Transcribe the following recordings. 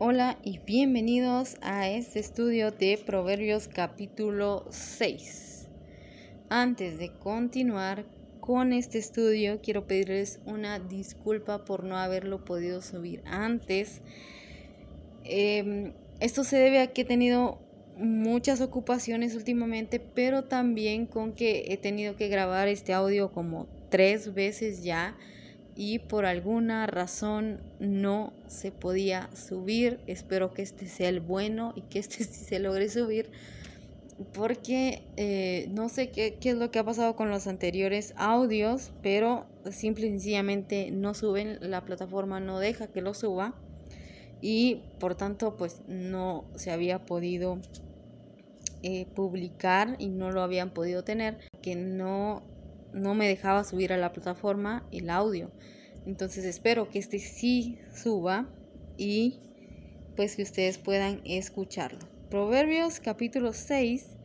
Hola y bienvenidos a este estudio de Proverbios capítulo 6. Antes de continuar con este estudio, quiero pedirles una disculpa por no haberlo podido subir antes. Em, esto se debe a que he tenido muchas ocupaciones últimamente, pero también con que he tenido que grabar este audio como tres veces ya y por alguna razón no se podía subir. Espero que este sea el bueno y que este sí se logre subir. Porque eh, no sé qué, qué, es lo que ha pasado con los anteriores audios, pero simple y sencillamente no suben, la plataforma no deja que lo suba y por tanto pues no se había podido eh, publicar y no lo habían podido tener, que no no me dejaba subir a la plataforma el audio. Entonces espero que este sí suba y pues que ustedes puedan escucharlo. Proverbios capítulo 6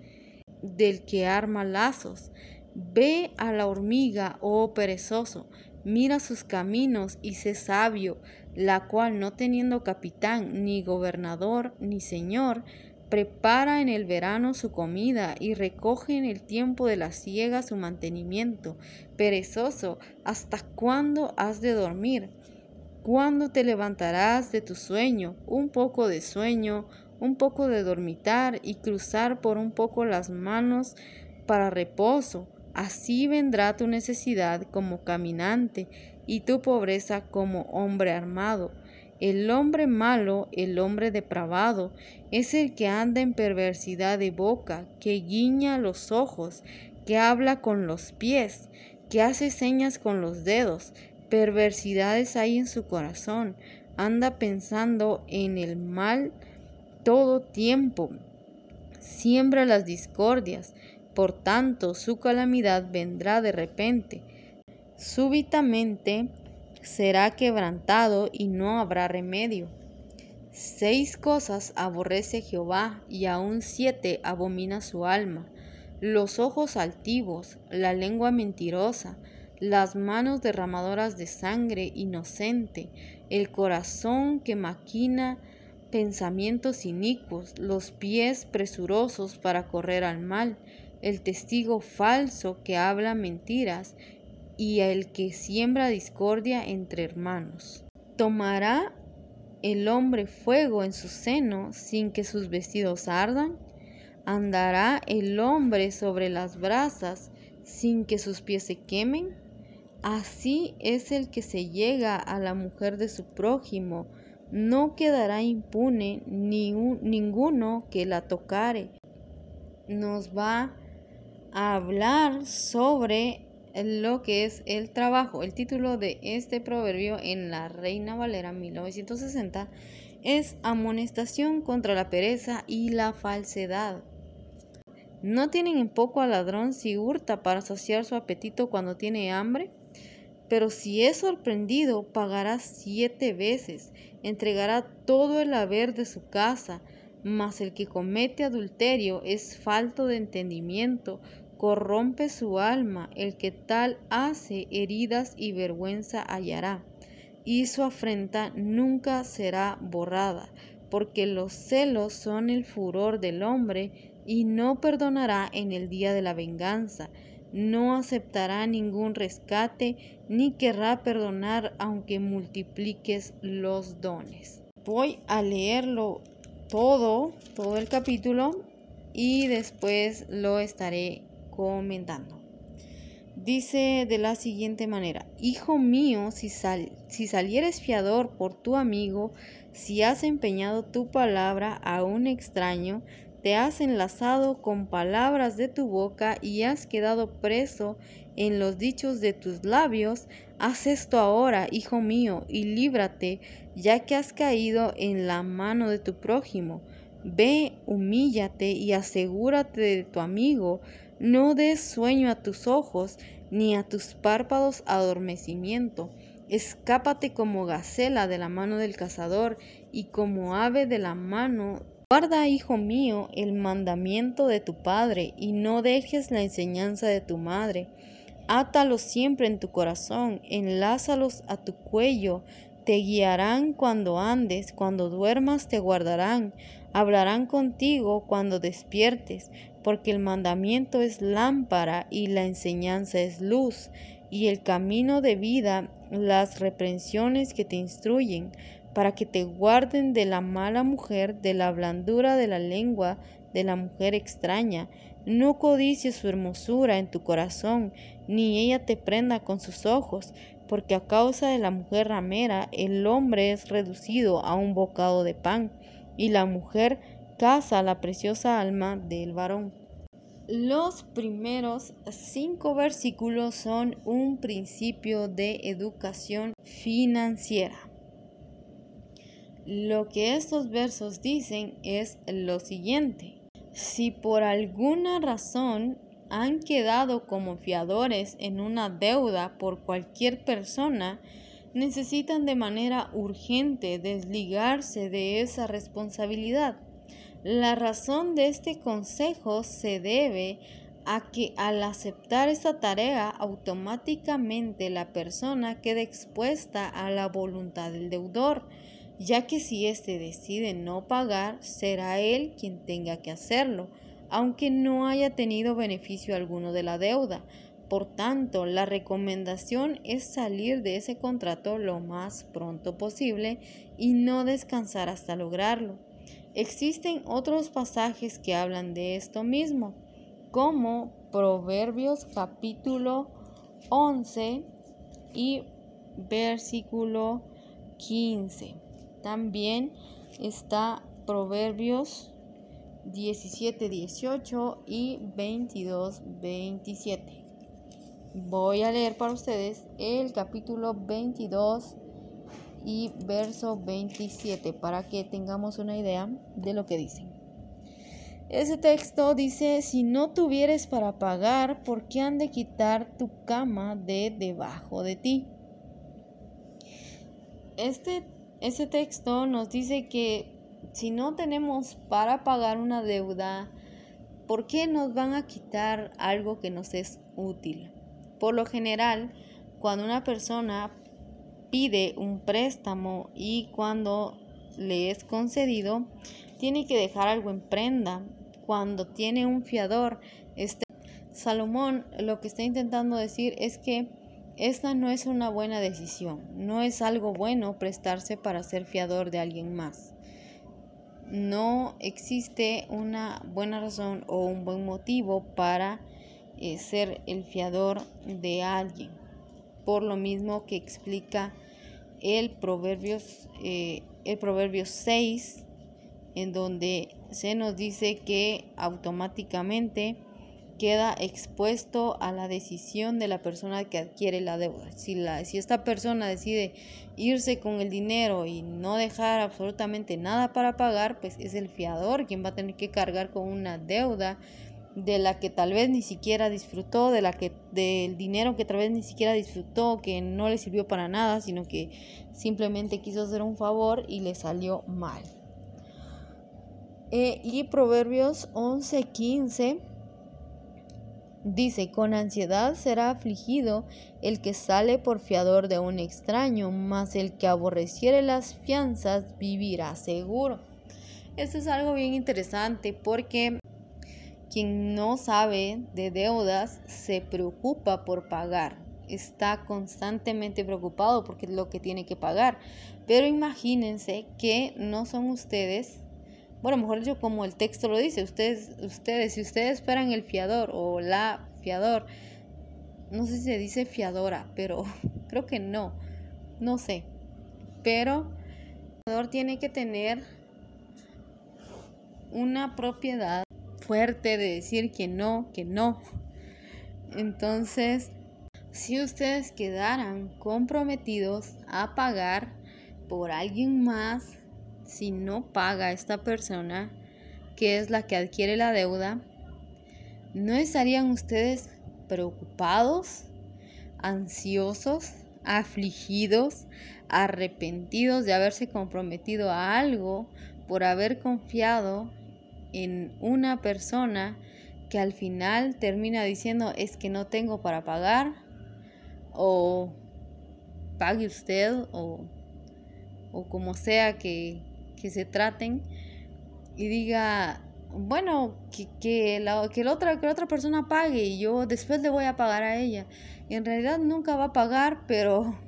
del que arma lazos. Ve a la hormiga, oh perezoso, mira sus caminos y sé sabio, la cual no teniendo capitán, ni gobernador, ni señor, prepara en el verano su comida y recoge en el tiempo de la siega su mantenimiento. Perezoso, ¿hasta cuándo has de dormir? ¿Cuándo te levantarás de tu sueño? Un poco de sueño, un poco de dormitar y cruzar por un poco las manos para reposo. Así vendrá tu necesidad como caminante y tu pobreza como hombre armado. El hombre malo, el hombre depravado, es el que anda en perversidad de boca, que guiña los ojos, que habla con los pies, que hace señas con los dedos. Perversidades hay en su corazón, anda pensando en el mal todo tiempo, siembra las discordias, por tanto su calamidad vendrá de repente. Súbitamente será quebrantado y no habrá remedio. Seis cosas aborrece Jehová y aun siete abomina su alma. Los ojos altivos, la lengua mentirosa, las manos derramadoras de sangre inocente, el corazón que maquina pensamientos inicuos, los pies presurosos para correr al mal, el testigo falso que habla mentiras y el que siembra discordia entre hermanos. ¿Tomará el hombre fuego en su seno sin que sus vestidos ardan? ¿Andará el hombre sobre las brasas sin que sus pies se quemen? Así es el que se llega a la mujer de su prójimo, no quedará impune ni ninguno que la tocare. Nos va a hablar sobre lo que es el trabajo. El título de este proverbio en la Reina Valera 1960 es Amonestación contra la pereza y la falsedad. No tienen en poco al ladrón si hurta para saciar su apetito cuando tiene hambre, pero si es sorprendido pagará siete veces, entregará todo el haber de su casa, mas el que comete adulterio es falto de entendimiento, corrompe su alma, el que tal hace heridas y vergüenza hallará, y su afrenta nunca será borrada, porque los celos son el furor del hombre, y no perdonará en el día de la venganza, no aceptará ningún rescate, ni querrá perdonar aunque multipliques los dones. Voy a leerlo todo, todo el capítulo, y después lo estaré comentando. Dice de la siguiente manera, Hijo mío, si, si salieres fiador por tu amigo, si has empeñado tu palabra a un extraño, te has enlazado con palabras de tu boca y has quedado preso en los dichos de tus labios, haz esto ahora, hijo mío, y líbrate, ya que has caído en la mano de tu prójimo. Ve, humíllate y asegúrate de tu amigo, no des sueño a tus ojos, ni a tus párpados adormecimiento. Escápate como gacela de la mano del cazador y como ave de la mano. Guarda, hijo mío, el mandamiento de tu padre y no dejes la enseñanza de tu madre. Átalos siempre en tu corazón, enlázalos a tu cuello, Te guiarán cuando andes, cuando duermas te guardarán, hablarán contigo cuando despiertes, porque el mandamiento es lámpara y la enseñanza es luz, y el camino de vida las reprensiones que te instruyen, para que te guarden de la mala mujer, de la blandura de la lengua, de la mujer extraña. No codicies su hermosura en tu corazón, ni ella te prenda con sus ojos, porque a causa de la mujer ramera el hombre es reducido a un bocado de pan, y la mujer caza la preciosa alma del varón. Los primeros cinco versículos son un principio de educación financiera. Lo que estos versos dicen es lo siguiente. Si por alguna razón han quedado como fiadores en una deuda por cualquier persona, necesitan de manera urgente desligarse de esa responsabilidad. La razón de este consejo se debe a que al aceptar esta tarea automáticamente la persona queda expuesta a la voluntad del deudor, ya que si éste decide no pagar, será él quien tenga que hacerlo, aunque no haya tenido beneficio alguno de la deuda. Por tanto, la recomendación es salir de ese contrato lo más pronto posible y no descansar hasta lograrlo. Existen otros pasajes que hablan de esto mismo, como Proverbios capítulo 11 y versículo 15. También está Proverbios 17, 18 y 22, 27. Voy a leer para ustedes el capítulo 22 y verso 27 para que tengamos una idea de lo que dicen. Ese texto dice, si no tuvieres para pagar, ¿por qué han de quitar tu cama de debajo de ti? Este, ese texto nos dice que si no tenemos para pagar una deuda, ¿por qué nos van a quitar algo que nos es útil? Por lo general, cuando una persona pide un préstamo y cuando le es concedido, tiene que dejar algo en prenda. Cuando tiene un fiador, este Salomón lo que está intentando decir es que esta no es una buena decisión, no es algo bueno prestarse para ser fiador de alguien más. No existe una buena razón o un buen motivo para eh, ser el fiador de alguien, por lo mismo que explica el Proverbios, eh, el Proverbios 6, en donde se nos dice que automáticamente queda expuesto a la decisión de la persona que adquiere la deuda. Si, la, si esta persona decide irse con el dinero y no dejar absolutamente nada para pagar, pues es el fiador quien va a tener que cargar con una deuda de la que tal vez ni siquiera disfrutó, de la que del dinero que tal vez ni siquiera disfrutó, que no le sirvió para nada, sino que simplemente quiso hacer un favor y le salió mal. Eh, y Proverbios 11:15 dice, con ansiedad será afligido el que sale por fiador de un extraño, mas el que aborreciere las fianzas vivirá seguro. Esto es algo bien interesante porque quien no sabe de deudas se preocupa por pagar, está constantemente preocupado porque es lo que tiene que pagar. Pero imagínense que no son ustedes, bueno, mejor dicho, como el texto lo dice, ustedes, ustedes, si ustedes esperan el fiador o la fiador, no sé si se dice fiadora, pero creo que no, no sé. Pero el fiador tiene que tener una propiedad fuerte de decir que no, que no. Entonces, si ustedes quedaran comprometidos a pagar por alguien más, si no paga esta persona, que es la que adquiere la deuda, ¿no estarían ustedes preocupados, ansiosos, afligidos, arrepentidos de haberse comprometido a algo por haber confiado en una persona que al final termina diciendo es que no tengo para pagar o pague usted o o como sea que, se traten y diga, bueno, que, que, la, que, la otra, que la otra persona pague y yo después le voy a pagar a ella. en realidad nunca va a pagar, pero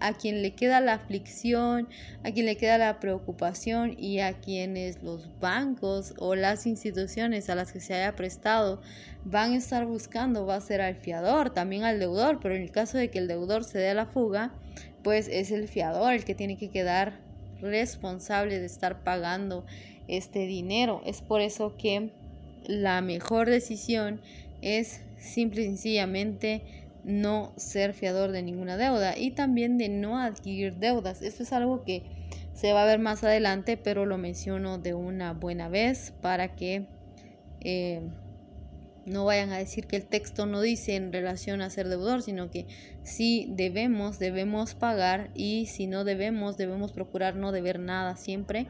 a quien le queda la aflicción, a quien le queda la preocupación y a quienes los bancos o las instituciones a las que se haya prestado van a estar buscando va a ser al fiador, también al deudor, pero en el caso de que el deudor se dé a la fuga, pues es el fiador el que tiene que quedar responsable de estar pagando este dinero. Es por eso que la mejor decisión es simple y sencillamente no ser fiador de ninguna deuda y también de no adquirir deudas. Esto es algo que se va a ver más adelante, pero lo menciono de una buena vez para que eh, no vayan a decir que el texto no dice en relación a ser deudor, sino que si debemos, debemos pagar y si no debemos, debemos procurar no deber nada siempre.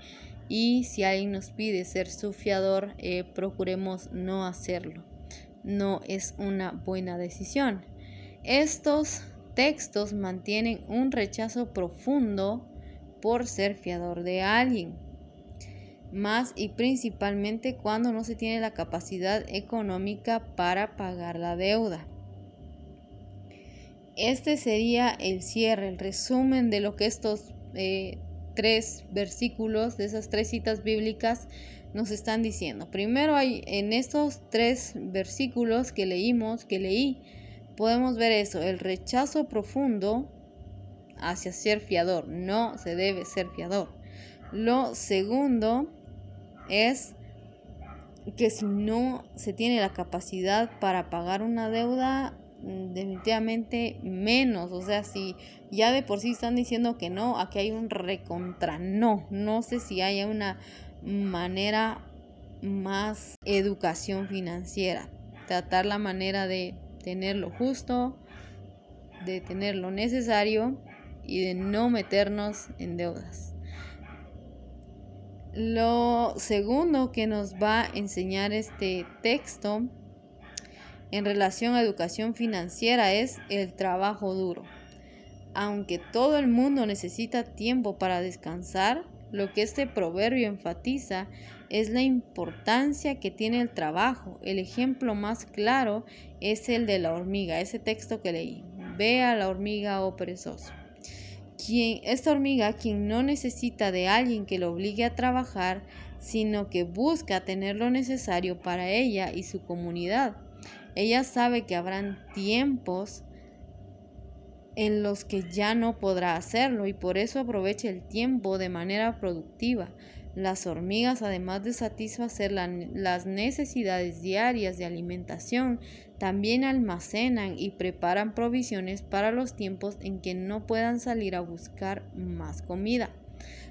Y si alguien nos pide ser su fiador, eh, procuremos no hacerlo. No es una buena decisión. Estos textos mantienen un rechazo profundo por ser fiador de alguien, más y principalmente cuando no se tiene la capacidad económica para pagar la deuda. Este sería el cierre, el resumen de lo que estos eh, tres versículos, de esas tres citas bíblicas, nos están diciendo. Primero hay en estos tres versículos que leímos, que leí, podemos ver eso, el rechazo profundo hacia ser fiador. No se debe ser fiador. Lo segundo es que si no se tiene la capacidad para pagar una deuda, mm, definitivamente menos. O sea, si ya de por sí están diciendo que no, aquí hay un recontra no. No sé si haya una manera más educación financiera. Tratar la manera de tener lo justo, de tener lo necesario y de no meternos en deudas. Lo segundo que nos va a enseñar este texto en relación a educación financiera es el trabajo duro. Aunque todo el mundo necesita tiempo para descansar, lo que este proverbio enfatiza es la importancia que tiene el trabajo. El ejemplo más claro es el de la hormiga, ese texto que leí. Ve a la hormiga, oh perezoso. Quien, esta hormiga, quien no necesita de alguien que lo obligue a trabajar, sino que busca tener lo necesario para ella y su comunidad. Ella sabe que habrán tiempos en los que ya no podrá hacerlo y por eso aprovecha el tiempo de manera productiva. Las hormigas, además de satisfacer las necesidades diarias de alimentación, también almacenan y preparan provisiones para los tiempos en que no puedan salir a buscar más comida.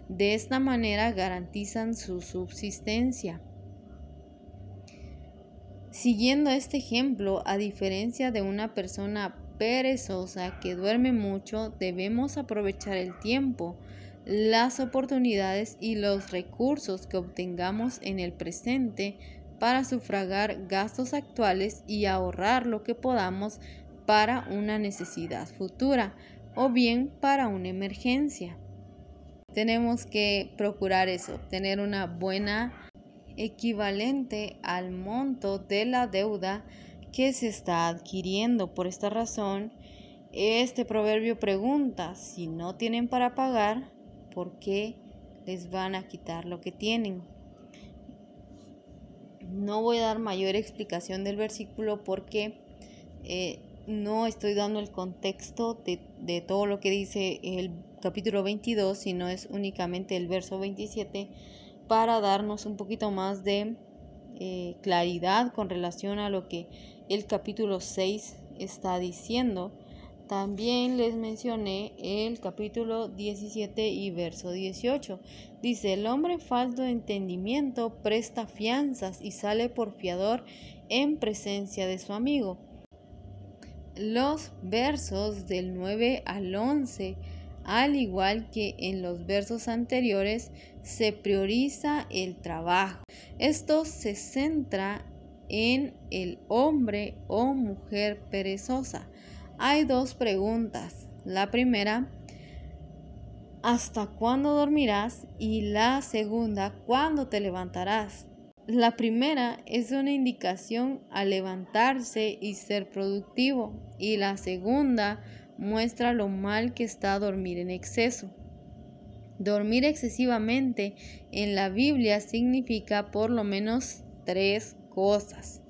De esta manera garantizan su subsistencia. Siguiendo este ejemplo, a diferencia de una persona perezosa que duerme mucho, debemos aprovechar el tiempo las oportunidades y los recursos que obtengamos en el presente para sufragar gastos actuales y ahorrar lo que podamos para una necesidad futura o bien para una emergencia. Tenemos que procurar eso, tener una buena equivalente al monto de la deuda que se está adquiriendo. Por esta razón, este proverbio pregunta, si no tienen para pagar, por qué les van a quitar lo que tienen. No voy a dar mayor explicación del versículo porque eh, no estoy dando el contexto de, todo lo que dice el capítulo 22, sino es únicamente el verso 27 para darnos un poquito más de eh, claridad con relación a lo que el capítulo 6 está diciendo también les mencioné el capítulo 17 y verso 18. Dice, el hombre falto de entendimiento presta fianzas y sale por fiador en presencia de su amigo. Los versos del 9 al 11, al igual que en los versos anteriores, se prioriza el trabajo. Esto se centra en el hombre o mujer perezosa hay dos preguntas. La primera, ¿hasta cuándo dormirás? Y la segunda, ¿cuándo te levantarás? La primera es una indicación a levantarse y ser productivo y la segunda muestra lo mal que está dormir en exceso. Dormir excesivamente en la Biblia significa por lo menos tres cosas.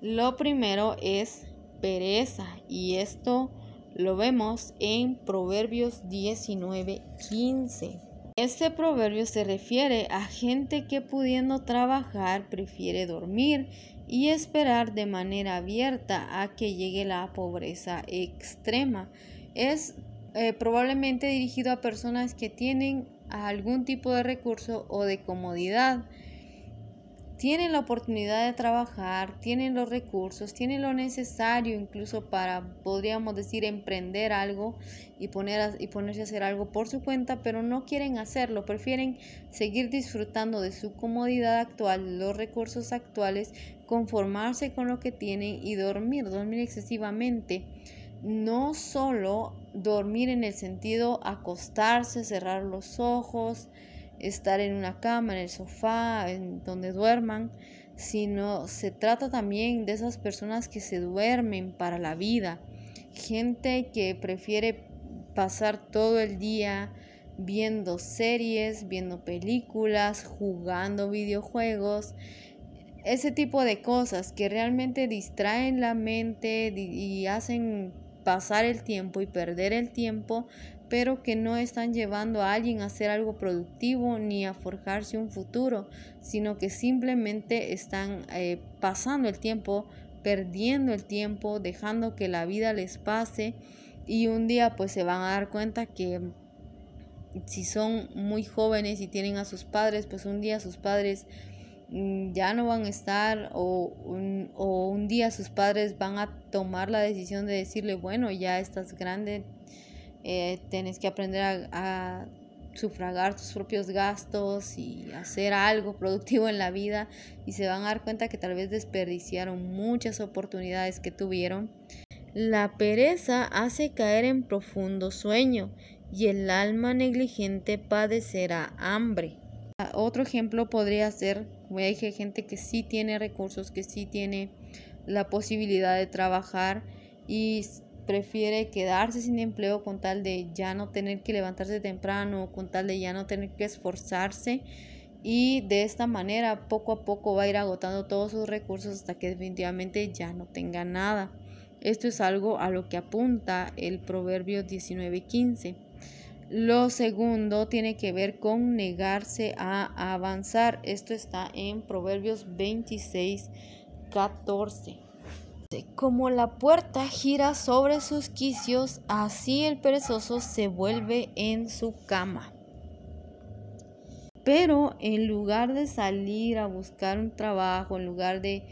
Lo primero es pereza y esto lo vemos en Proverbios 19:15. Este proverbio se refiere a gente que pudiendo trabajar prefiere dormir y esperar de manera abierta a que llegue la pobreza extrema. Es eh, probablemente dirigido a personas que tienen algún tipo de recurso o de comodidad tienen la oportunidad de trabajar, tienen los recursos, tienen lo necesario incluso para, podríamos decir, emprender algo y, poner y ponerse a hacer algo por su cuenta, pero no quieren hacerlo, prefieren seguir disfrutando de su comodidad actual, los recursos actuales, conformarse con lo que tienen y dormir, dormir excesivamente. No solo dormir en el sentido acostarse, cerrar los ojos, estar en una cama, en el sofá, en donde duerman, sino se trata también de esas personas que se duermen para la vida, gente que prefiere pasar todo el día viendo series, viendo películas, jugando videojuegos, ese tipo de cosas que realmente distraen la mente y hacen pasar el tiempo y perder el tiempo, pero que no están llevando a alguien a hacer algo productivo ni a forjarse un futuro, sino que simplemente están eh, pasando el tiempo, perdiendo el tiempo, dejando que la vida les pase y un día pues se van a dar cuenta que si son muy jóvenes y tienen a sus padres, pues un día sus padres mm, ya no van a estar o o un día sus padres van a tomar la decisión de decirle, bueno, ya estás grande, eh, tienes que aprender a, sufragar tus propios gastos y hacer algo productivo en la vida y se van a dar cuenta que tal vez desperdiciaron muchas oportunidades que tuvieron. La pereza hace caer en profundo sueño y el alma negligente padecerá hambre. Otro ejemplo podría ser, como dije, gente que sí tiene recursos, que sí tiene la posibilidad de trabajar y prefiere quedarse sin empleo con tal de ya no tener que levantarse temprano, con tal de ya no tener que esforzarse y de esta manera poco a poco va a ir agotando todos sus recursos hasta que definitivamente ya no tenga nada. Esto es algo a lo que apunta el proverbio 19:15. Lo segundo tiene que ver con negarse a avanzar. Esto está en Proverbios 26, 14. Como la puerta gira sobre sus quicios, así el perezoso se vuelve en su cama. Pero en lugar de salir a buscar un trabajo, en lugar de,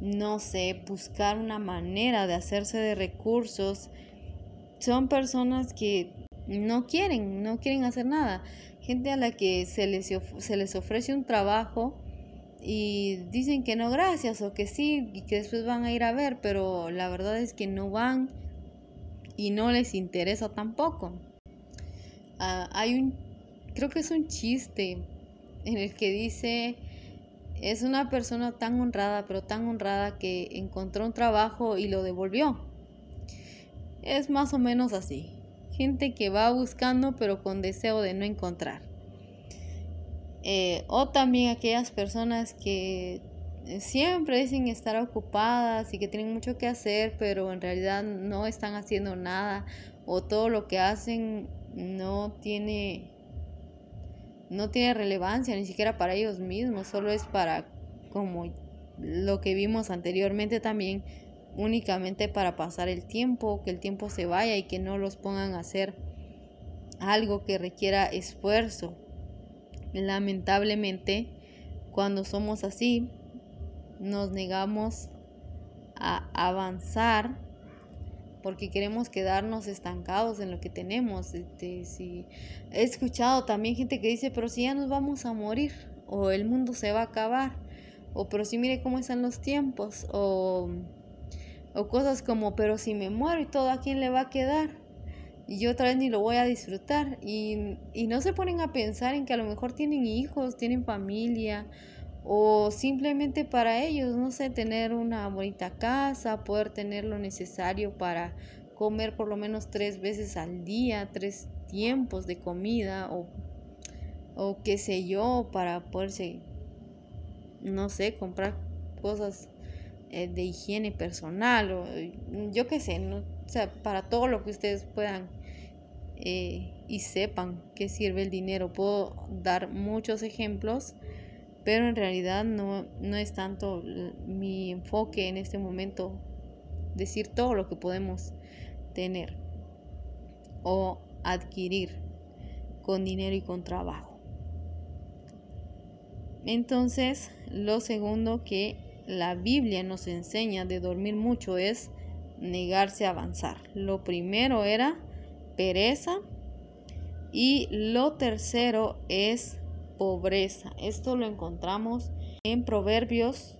no sé, buscar una manera de hacerse de recursos, son personas que no quieren, no quieren hacer nada. Gente a la que se les, se les ofrece un trabajo y dicen que no gracias o que sí y que después van a ir a ver, pero la verdad es que no van y no les interesa tampoco. Ah, hay un, creo que es un chiste en el que dice, es una persona tan honrada, pero tan honrada que encontró un trabajo y lo devolvió. Es más o menos así. Gente que va buscando pero con deseo de no encontrar. Eh, o también aquellas personas que eh, siempre dicen estar ocupadas y que tienen mucho que hacer, pero en realidad no están haciendo nada o todo lo que hacen no tiene no tiene relevancia ni siquiera para ellos mismos, solo es para como lo que vimos anteriormente también únicamente para pasar el tiempo, que el tiempo se vaya y que no los pongan a hacer algo que requiera esfuerzo. Lamentablemente, cuando somos así, nos negamos a avanzar porque queremos quedarnos estancados en lo que tenemos. Este, si, he escuchado también gente que dice, pero si ya nos vamos a morir, o el mundo se va a acabar, o pero si mire cómo están los tiempos, o, o cosas como, pero si me muero y todo, ¿a quién le va a quedar? Y yo otra vez ni lo voy a disfrutar. Y, y no se ponen a pensar en que a lo mejor tienen hijos, tienen familia o simplemente para ellos, no sé, tener una bonita casa, poder tener lo necesario para comer por lo menos tres veces al día, tres tiempos de comida o, o qué sé yo, para poderse, no sé, comprar cosas eh, de higiene personal o yo qué sé, ¿no? O sea, para todo lo que ustedes puedan eh, y sepan qué sirve el dinero. Puedo dar muchos ejemplos pero en realidad no, no es tanto mi enfoque en este momento decir todo lo que podemos tener o adquirir con dinero y con trabajo. Entonces, lo segundo que la Biblia nos enseña de dormir mucho es negarse a avanzar. Lo primero era pereza y lo tercero es pobreza. Esto lo encontramos en Proverbios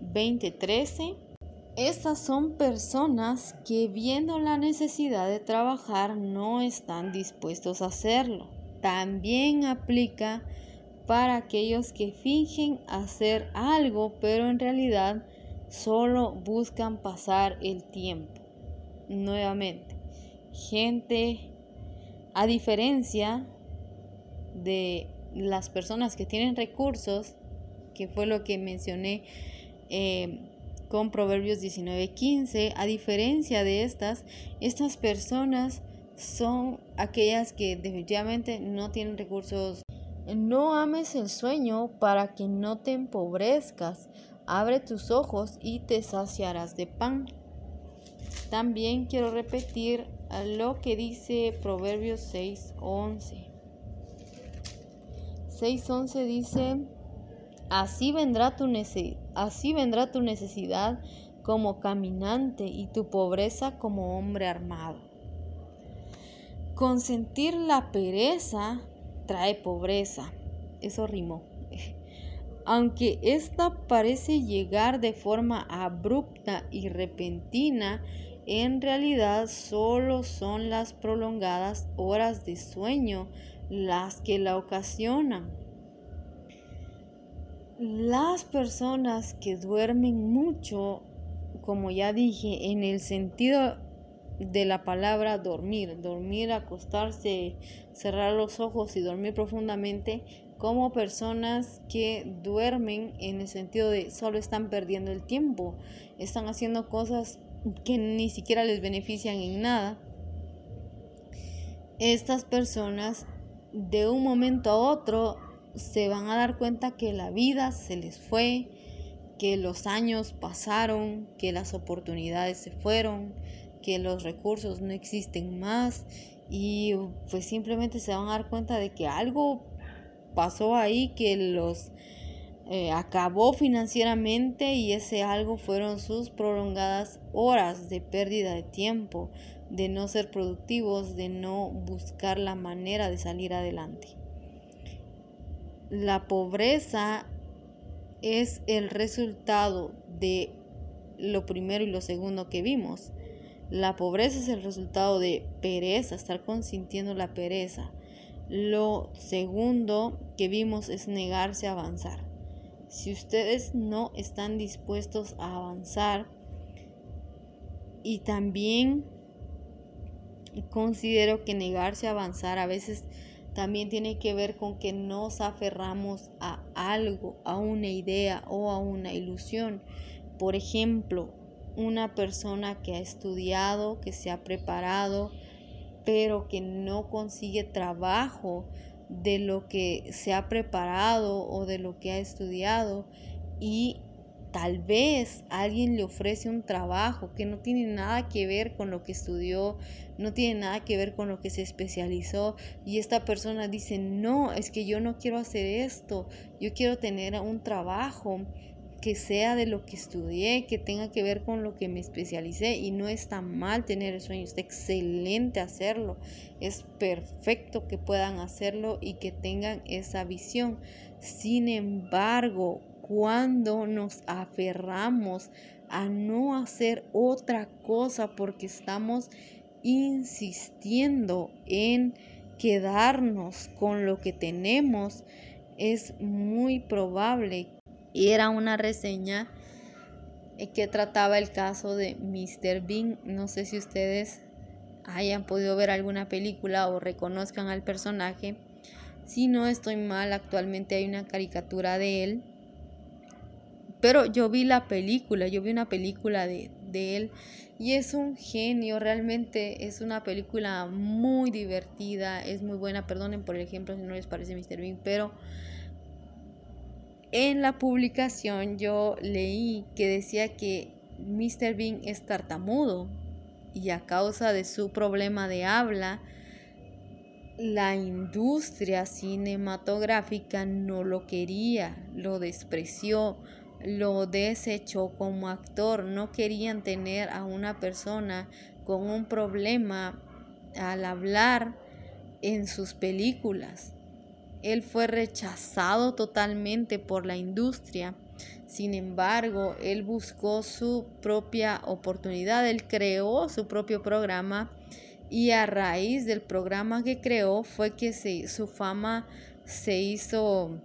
20:13. Estas son personas que viendo la necesidad de trabajar no están dispuestos a hacerlo. También aplica para aquellos que fingen hacer algo pero en realidad solo buscan pasar el tiempo. Nuevamente, gente a diferencia de las personas que tienen recursos, que fue lo que mencioné eh, con Proverbios 19:15, a diferencia de estas, estas personas son aquellas que definitivamente no tienen recursos. No ames el sueño para que no te empobrezcas. Abre tus ojos y te saciarás de pan. También quiero repetir lo que dice Proverbios 6:11. 6.11 dice, así vendrá, tu así vendrá tu necesidad como caminante y tu pobreza como hombre armado. Consentir la pereza trae pobreza. Eso rimó. Aunque esta parece llegar de forma abrupta y repentina, en realidad solo son las prolongadas horas de sueño las que la ocasionan. Las personas que duermen mucho, como ya dije, en el sentido de la palabra dormir, dormir, acostarse, cerrar los ojos y dormir profundamente, como personas que duermen en el sentido de solo están perdiendo el tiempo, están haciendo cosas que ni siquiera les benefician en nada. Estas personas de un momento a otro se van a dar cuenta que la vida se les fue, que los años pasaron, que las oportunidades se fueron, que los recursos no existen más y pues simplemente se van a dar cuenta de que algo pasó ahí que los eh, acabó financieramente y ese algo fueron sus prolongadas horas de pérdida de tiempo, de no ser productivos, de no buscar la manera de salir adelante. La pobreza es el resultado de lo primero y lo segundo que vimos. La pobreza es el resultado de pereza, estar consintiendo la pereza. Lo segundo que vimos es negarse a avanzar. Si ustedes no están dispuestos a avanzar y también considero que negarse a avanzar a veces también tiene que ver con que nos aferramos a algo, a una idea o a una ilusión. Por ejemplo, una persona que ha estudiado, que se ha preparado, pero que no consigue trabajo de lo que se ha preparado o de lo que ha estudiado y Tal vez alguien le ofrece un trabajo que no tiene nada que ver con lo que estudió, no tiene nada que ver con lo que se especializó y esta persona dice, no, es que yo no quiero hacer esto, yo quiero tener un trabajo que sea de lo que estudié, que tenga que ver con lo que me especialicé y no está mal tener el sueño, está excelente hacerlo, es perfecto que puedan hacerlo y que tengan esa visión. Sin embargo, cuando nos aferramos a no hacer otra cosa porque estamos insistiendo en quedarnos con lo que tenemos, es muy probable. Y era una reseña eh, que trataba el caso de Mr. Bean. No sé si ustedes hayan podido ver alguna película o reconozcan al personaje. Si no estoy mal, actualmente hay una caricatura de él. Pero yo vi la película, yo vi una película de, de él y es un genio, realmente es una película muy divertida, es muy buena, perdonen por el ejemplo si no les parece Mr. Bean, pero en la publicación yo leí que decía que Mr. Bean es tartamudo y a causa de su problema de habla, la industria cinematográfica no lo quería, lo despreció, lo desechó como actor. No querían tener a una persona con un problema al hablar en sus películas. Él fue rechazado totalmente por la industria. Sin embargo, él buscó su propia oportunidad, él creó su propio programa y a raíz del programa que creó fue que su fama se hizo,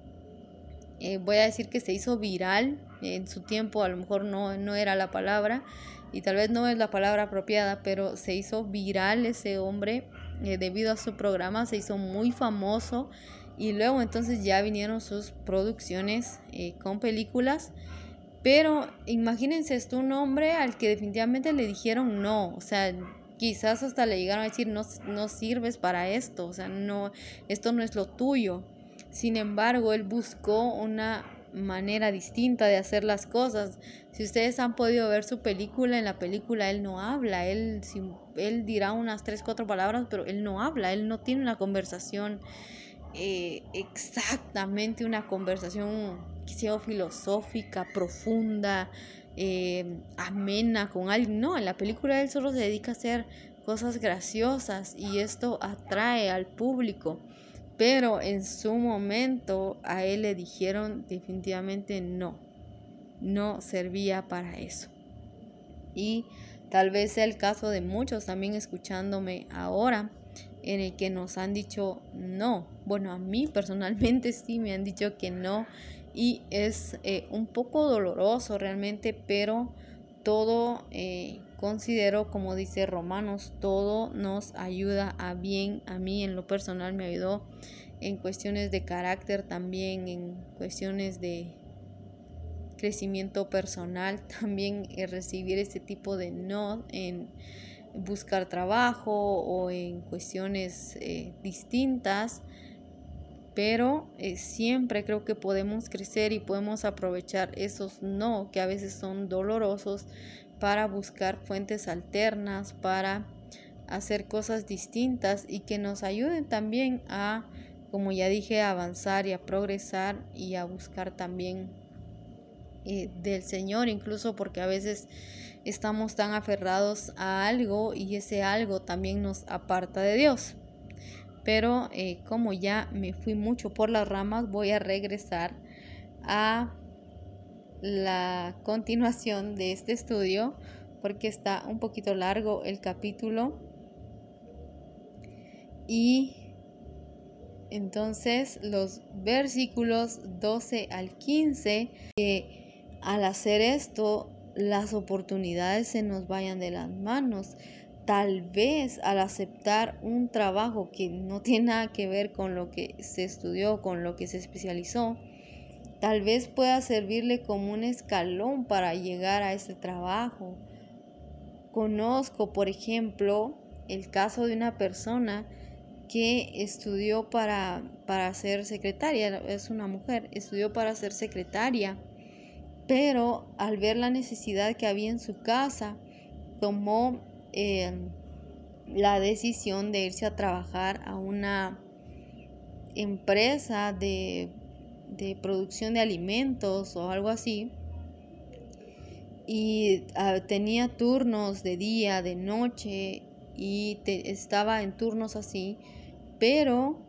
eh, voy a decir que se hizo viral en su tiempo, a lo mejor no, no era la palabra y tal vez no es la palabra apropiada, pero se hizo viral ese hombre eh, debido a su programa, se hizo muy famoso y luego entonces ya vinieron sus producciones eh, con películas. Pero imagínense esto, un hombre al que definitivamente le dijeron no, o sea, quizás hasta le llegaron a decir no, no sirves para esto, o sea, no, esto no es lo tuyo. Sin embargo, él buscó una manera distinta de hacer las cosas. Si ustedes han podido ver su película, en la película él no habla, él, él dirá unas tres, cuatro palabras, pero él no habla, él no tiene una conversación eh, exactamente una conversación quizá filosófica, profunda, eh, amena con alguien. No, en la película él solo se dedica a hacer cosas graciosas y esto atrae al público. Pero en su momento a él le dijeron definitivamente no, no servía para eso. Y tal vez sea el caso de muchos también escuchándome ahora en el que nos han dicho no. Bueno, a mí personalmente sí me han dicho que no y es eh, un poco doloroso realmente, pero todo eh, considero, como dice Romanos, todo nos ayuda a bien. A mí en lo personal me ayudó en cuestiones de carácter también, en cuestiones de crecimiento personal, también eh, recibir este tipo de no en buscar trabajo o en cuestiones eh, distintas, pero eh, siempre creo que podemos crecer y podemos aprovechar esos no que a veces son dolorosos para buscar fuentes alternas, para hacer cosas distintas y que nos ayuden también a, como ya dije, avanzar y a progresar y a buscar también del Señor, incluso porque a veces estamos tan aferrados a algo y ese algo también nos aparta de Dios. Pero eh, como ya me fui mucho por las ramas, voy a regresar a la continuación de este estudio porque está un poquito largo el capítulo. Y entonces los versículos 12 al 15, que al hacer esto las oportunidades se nos vayan de las manos. Tal vez al aceptar un trabajo que no tiene nada que ver con lo que se estudió, con lo que se especializó, tal vez pueda servirle como un escalón para llegar a ese trabajo. Conozco, por ejemplo, el caso de una persona que estudió para, para ser secretaria, es una mujer, estudió para ser secretaria pero al ver la necesidad que había en su casa, tomó eh, la decisión de irse a trabajar a una empresa de, producción de alimentos o algo así. Y ah, tenía turnos de día, de noche, y estaba en turnos así, pero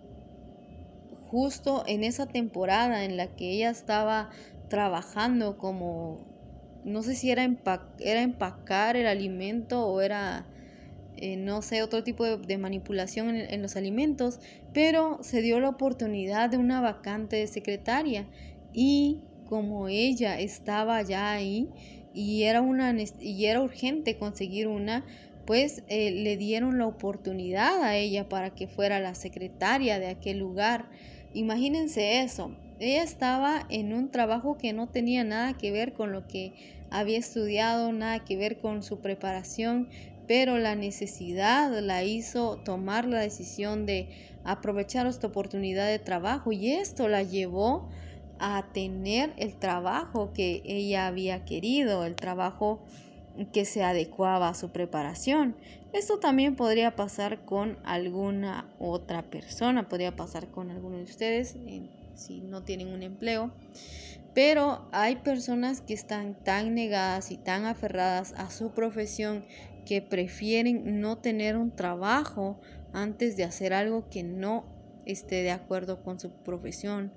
justo en esa temporada en la que ella estaba trabajando como, no sé si era, era empacar el alimento o era eh, no sé, otro tipo de, manipulación en, los alimentos, pero se dio la oportunidad de una vacante de secretaria y como ella estaba ya ahí y era, una, y era urgente conseguir una, pues eh, le dieron la oportunidad a ella para que fuera la secretaria de aquel lugar. Imagínense eso, ella estaba en un trabajo que no tenía nada que ver con lo que había estudiado, nada que ver con su preparación, pero la necesidad la hizo tomar la decisión de aprovechar esta oportunidad de trabajo y esto la llevó a tener el trabajo que ella había querido, el trabajo que se adecuaba a su preparación. Esto también podría pasar con alguna otra persona, podría pasar con alguno de ustedes si no tienen un empleo. Pero hay personas que están tan negadas y tan aferradas a su profesión que prefieren no tener un trabajo antes de hacer algo que no esté de acuerdo con su profesión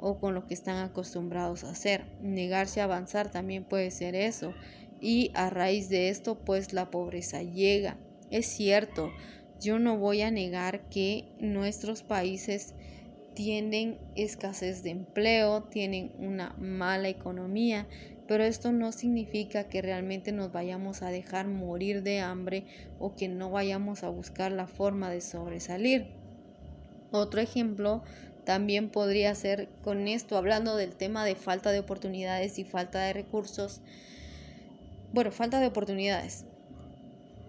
o con lo que están acostumbrados a hacer. Negarse a avanzar también puede ser eso. Y a raíz de esto, pues la pobreza llega. Es cierto, yo no voy a negar que nuestros países tienen escasez de empleo, tienen una mala economía, pero esto no significa que realmente nos vayamos a dejar morir de hambre o que no vayamos a buscar la forma de sobresalir. Otro ejemplo también podría ser con esto, hablando del tema de falta de oportunidades y falta de recursos. Bueno, falta de oportunidades.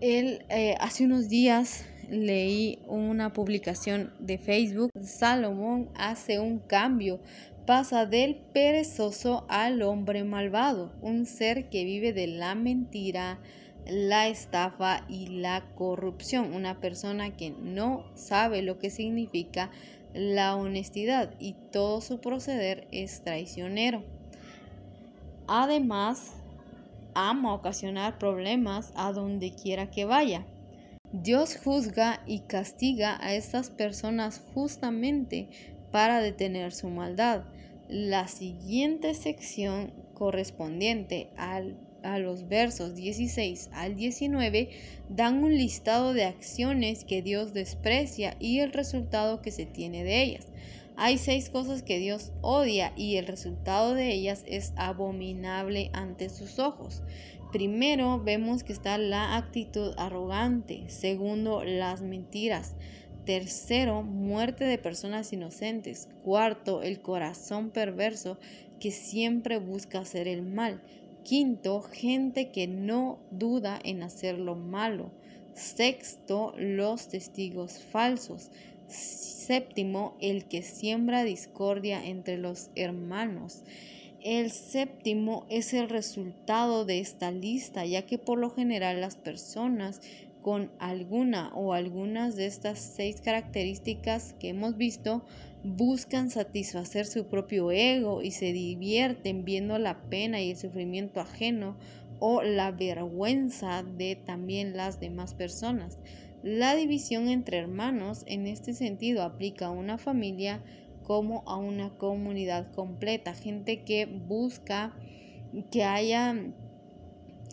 Él eh, hace unos días leí una publicación de Facebook, Salomón hace un cambio, pasa del perezoso al hombre malvado, un ser que vive de la mentira, la estafa y la corrupción, una persona que no sabe lo que significa la honestidad y todo su proceder es traicionero. Además, ama ocasionar problemas a donde quiera que vaya. Dios juzga y castiga a estas personas justamente para detener su maldad. La siguiente sección correspondiente a los versos 16 al 19 dan un listado de acciones que Dios desprecia y el resultado que se tiene de ellas. Hay seis cosas que Dios odia y el resultado de ellas es abominable ante sus ojos. Primero vemos que está la actitud arrogante. Segundo, las mentiras. Tercero, muerte de personas inocentes. Cuarto, el corazón perverso que siempre busca hacer el mal. Quinto, gente que no duda en hacer lo malo. Sexto, los testigos falsos. Séptimo, el que siembra discordia entre los hermanos. El séptimo es el resultado de esta lista, ya que por lo general las personas con alguna o algunas de estas seis características que hemos visto buscan satisfacer su propio ego y se divierten viendo la pena y el sufrimiento ajeno o la vergüenza de también las demás personas. La división entre hermanos en este sentido aplica a una familia como a una comunidad completa, gente que busca que haya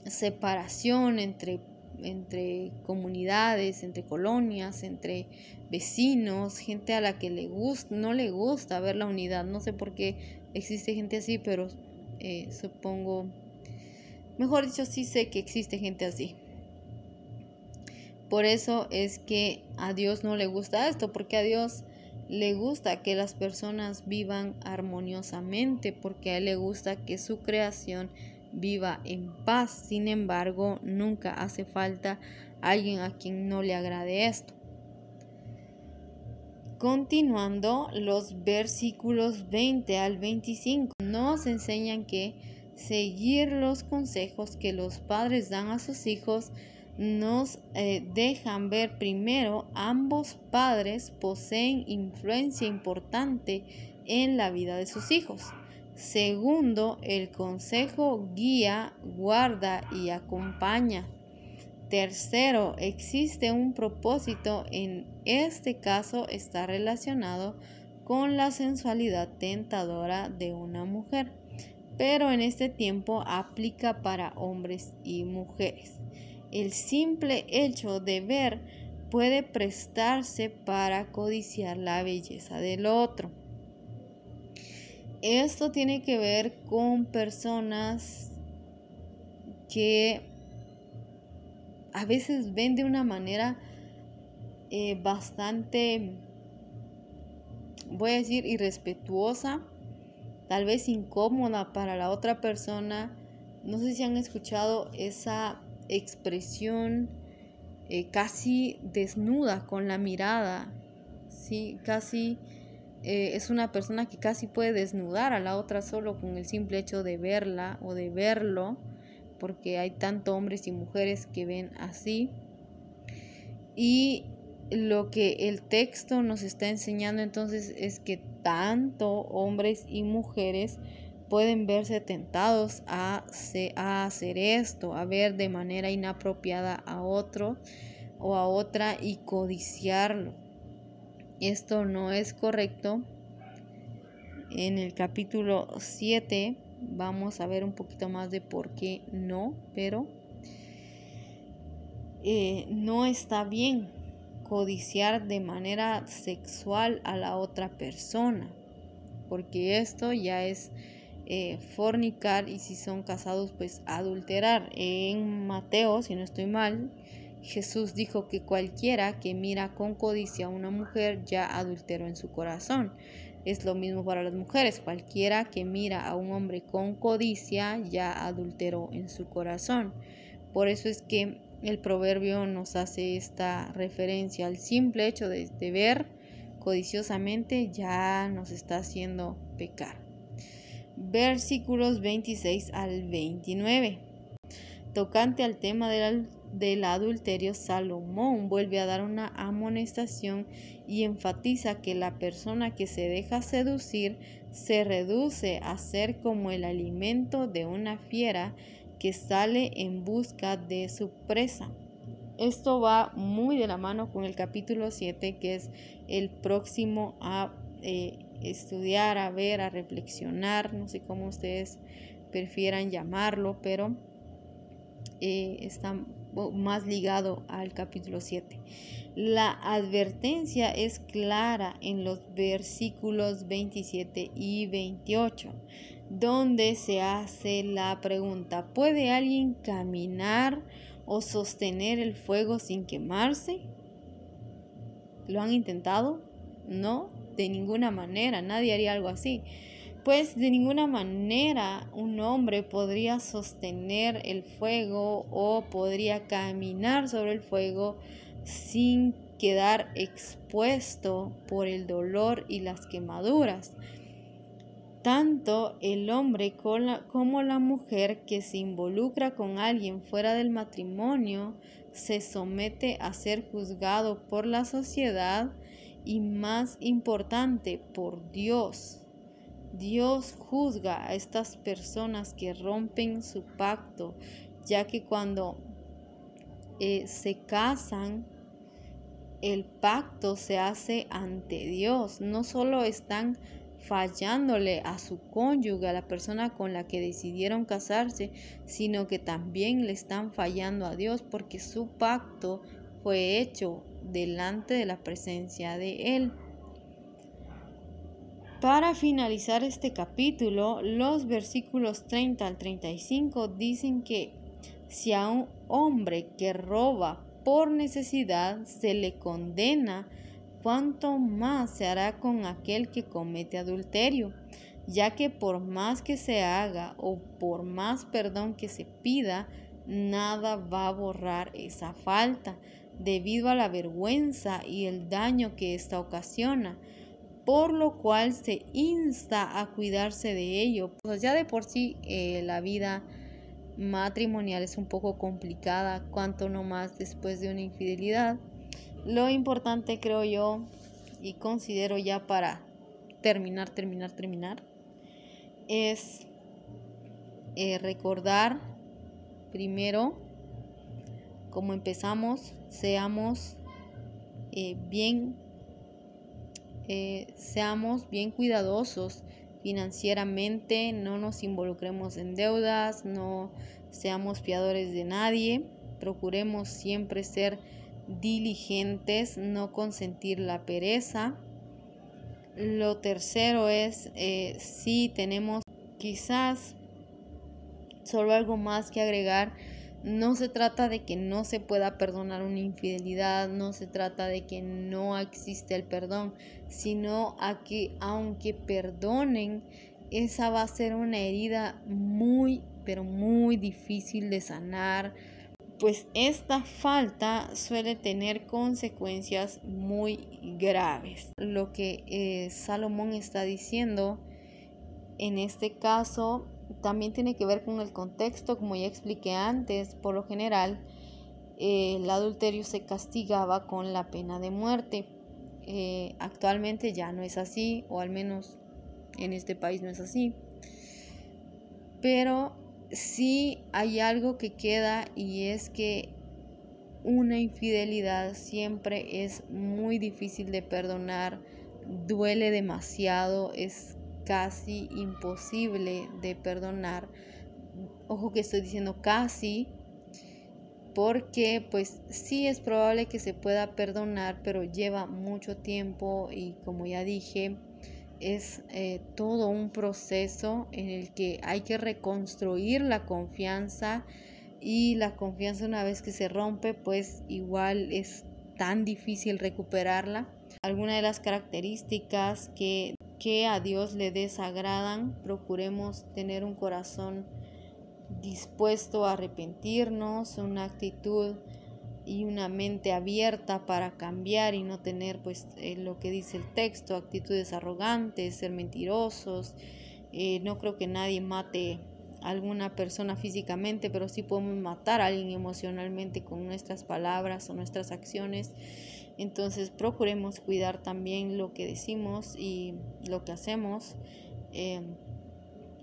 separación entre, entre comunidades, entre colonias, entre vecinos, gente a la que le gusta, no le gusta ver la unidad. No sé por qué existe gente así, pero eh, supongo, mejor dicho, sí sé que existe gente así. Por eso es que a Dios no le gusta esto, porque a Dios le gusta que las personas vivan armoniosamente porque a él le gusta que su creación viva en paz. Sin embargo, nunca hace falta alguien a quien no le agrade esto. Continuando, los versículos 20 al 25 nos enseñan que seguir los consejos que los padres dan a sus hijos nos eh, dejan ver primero ambos padres poseen influencia importante en la vida de sus hijos. Segundo, el consejo guía, guarda y acompaña. Tercero, existe un propósito, en este caso está relacionado con la sensualidad tentadora de una mujer, pero en este tiempo aplica para hombres y mujeres. El simple hecho de ver puede prestarse para codiciar la belleza del otro. Esto tiene que ver con personas que a veces ven de una manera eh, bastante, voy a decir, irrespetuosa, tal vez incómoda para la otra persona. No sé si han escuchado esa expresión eh, casi desnuda con la mirada, ¿sí? Casi eh, es una persona que casi puede desnudar a la otra solo con el simple hecho de verla o de verlo, porque hay tanto hombres y mujeres que ven así. Y lo que el texto nos está enseñando entonces es que tanto hombres y mujeres pueden verse tentados a, hacer esto, a ver de manera inapropiada a otro o a otra y codiciarlo. Esto no es correcto. En el capítulo 7 vamos a ver un poquito más de por qué no, pero eh, no está bien codiciar de manera sexual a la otra persona, porque esto ya es eh, fornicar y si son casados pues adulterar. En Mateo, si no estoy mal, Jesús dijo que cualquiera que mira con codicia a una mujer ya adulteró en su corazón. Es lo mismo para las mujeres. Cualquiera que mira a un hombre con codicia ya adulteró en su corazón. Por eso es que el proverbio nos hace esta referencia al simple hecho de, ver codiciosamente ya nos está haciendo pecar. Versículos 26 al 29. Tocante al tema del, del adulterio, Salomón vuelve a dar una amonestación y enfatiza que la persona que se deja seducir se reduce a ser como el alimento de una fiera que sale en busca de su presa. Esto va muy de la mano con el capítulo 7, que es el próximo a eh, estudiar, a ver, a reflexionar, no sé cómo ustedes prefieran llamarlo, pero eh, está más ligado al capítulo 7. La advertencia es clara en los versículos 27 y 28 donde se hace la pregunta, ¿puede alguien caminar o sostener el fuego sin quemarse? ¿Lo han intentado? No, de ninguna manera, nadie haría algo así. Pues de ninguna manera un hombre podría sostener el fuego o podría caminar sobre el fuego sin quedar expuesto por el dolor y las quemaduras tanto el hombre como la mujer que se involucra con alguien fuera del matrimonio se somete a ser juzgado por la sociedad y más importante por Dios. Dios juzga a estas personas que rompen su pacto, ya que cuando eh, se casan, el pacto se hace ante Dios. No solo están fallándole a su cónyuge, a la persona con la que decidieron casarse, sino que también le están fallando a Dios porque su pacto fue hecho delante de la presencia de Él. Para finalizar este capítulo, los versículos 30 al 35 dicen que si a un hombre que roba por necesidad se le condena cuánto más se hará con aquel que comete adulterio, ya que por más que se haga o por más perdón que se pida, nada va a borrar esa falta, debido a la vergüenza y el daño que ésta ocasiona, por lo cual se insta a cuidarse de ello. Pues ya de por sí eh, la vida matrimonial es un poco complicada, cuanto no más después de una infidelidad. Lo importante creo yo y considero ya para terminar, terminar, terminar, es eh, recordar primero cómo empezamos, seamos eh, bien, eh, seamos bien cuidadosos financieramente, no nos involucremos en deudas, no seamos fiadores de nadie procuremos siempre ser diligentes, no consentir la pereza. Lo tercero es eh, si tenemos quizás solo algo más que agregar. No se trata de que no se pueda perdonar una infidelidad, no se trata de que no existe el perdón, sino a que aunque perdonen, esa va a ser una herida muy, pero muy difícil de sanar, pues esta falta suele tener consecuencias muy graves. Lo que eh, Salomón está diciendo en este caso también tiene que ver con el contexto, como ya expliqué antes, por lo general eh, el adulterio se castigaba con la pena de muerte. Eh, actualmente ya no es así, o al menos en este país no es así. Pero sí hay algo que queda y es que una infidelidad siempre es muy difícil de perdonar, duele demasiado, es casi imposible de perdonar. Ojo que estoy diciendo casi, porque pues sí es probable que se pueda perdonar, pero lleva mucho tiempo y como ya dije, es eh, todo un proceso en el que hay que reconstruir la confianza y la confianza una vez que se rompe pues igual es tan difícil recuperarla. Algunas de las características que, que a Dios le desagradan, procuremos tener un corazón dispuesto a arrepentirnos, una actitud y una mente abierta para cambiar y no tener pues eh, lo que dice el texto, actitudes arrogantes, ser mentirosos. Eh, no creo que nadie mate a alguna persona físicamente, pero sí podemos matar a alguien emocionalmente con nuestras palabras o nuestras acciones. Entonces procuremos cuidar también lo que decimos y lo que hacemos. Eh,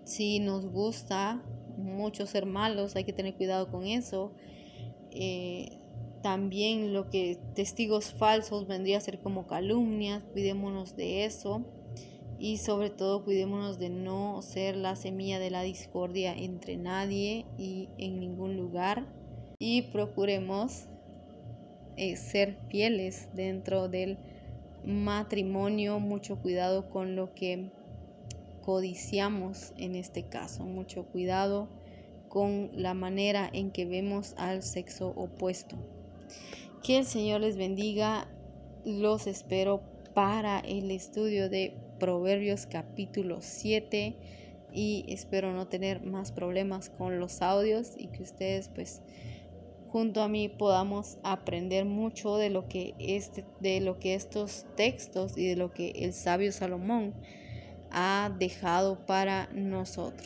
si nos gusta mucho ser malos, hay que tener cuidado con eso. También lo que testigos falsos vendría a ser como calumnias, cuidémonos de eso y sobre todo cuidémonos de no ser la semilla de la discordia entre nadie y en ningún lugar y procuremos eh, ser fieles dentro del matrimonio, mucho cuidado con lo que codiciamos en este caso, mucho cuidado con la manera en que vemos al sexo opuesto. Que el Señor les bendiga. Los espero para el estudio de Proverbios capítulo 7 y espero no tener más problemas con los audios y que ustedes pues junto a mí podamos aprender mucho de lo que este de lo que estos textos y de lo que el sabio Salomón ha dejado para nosotros.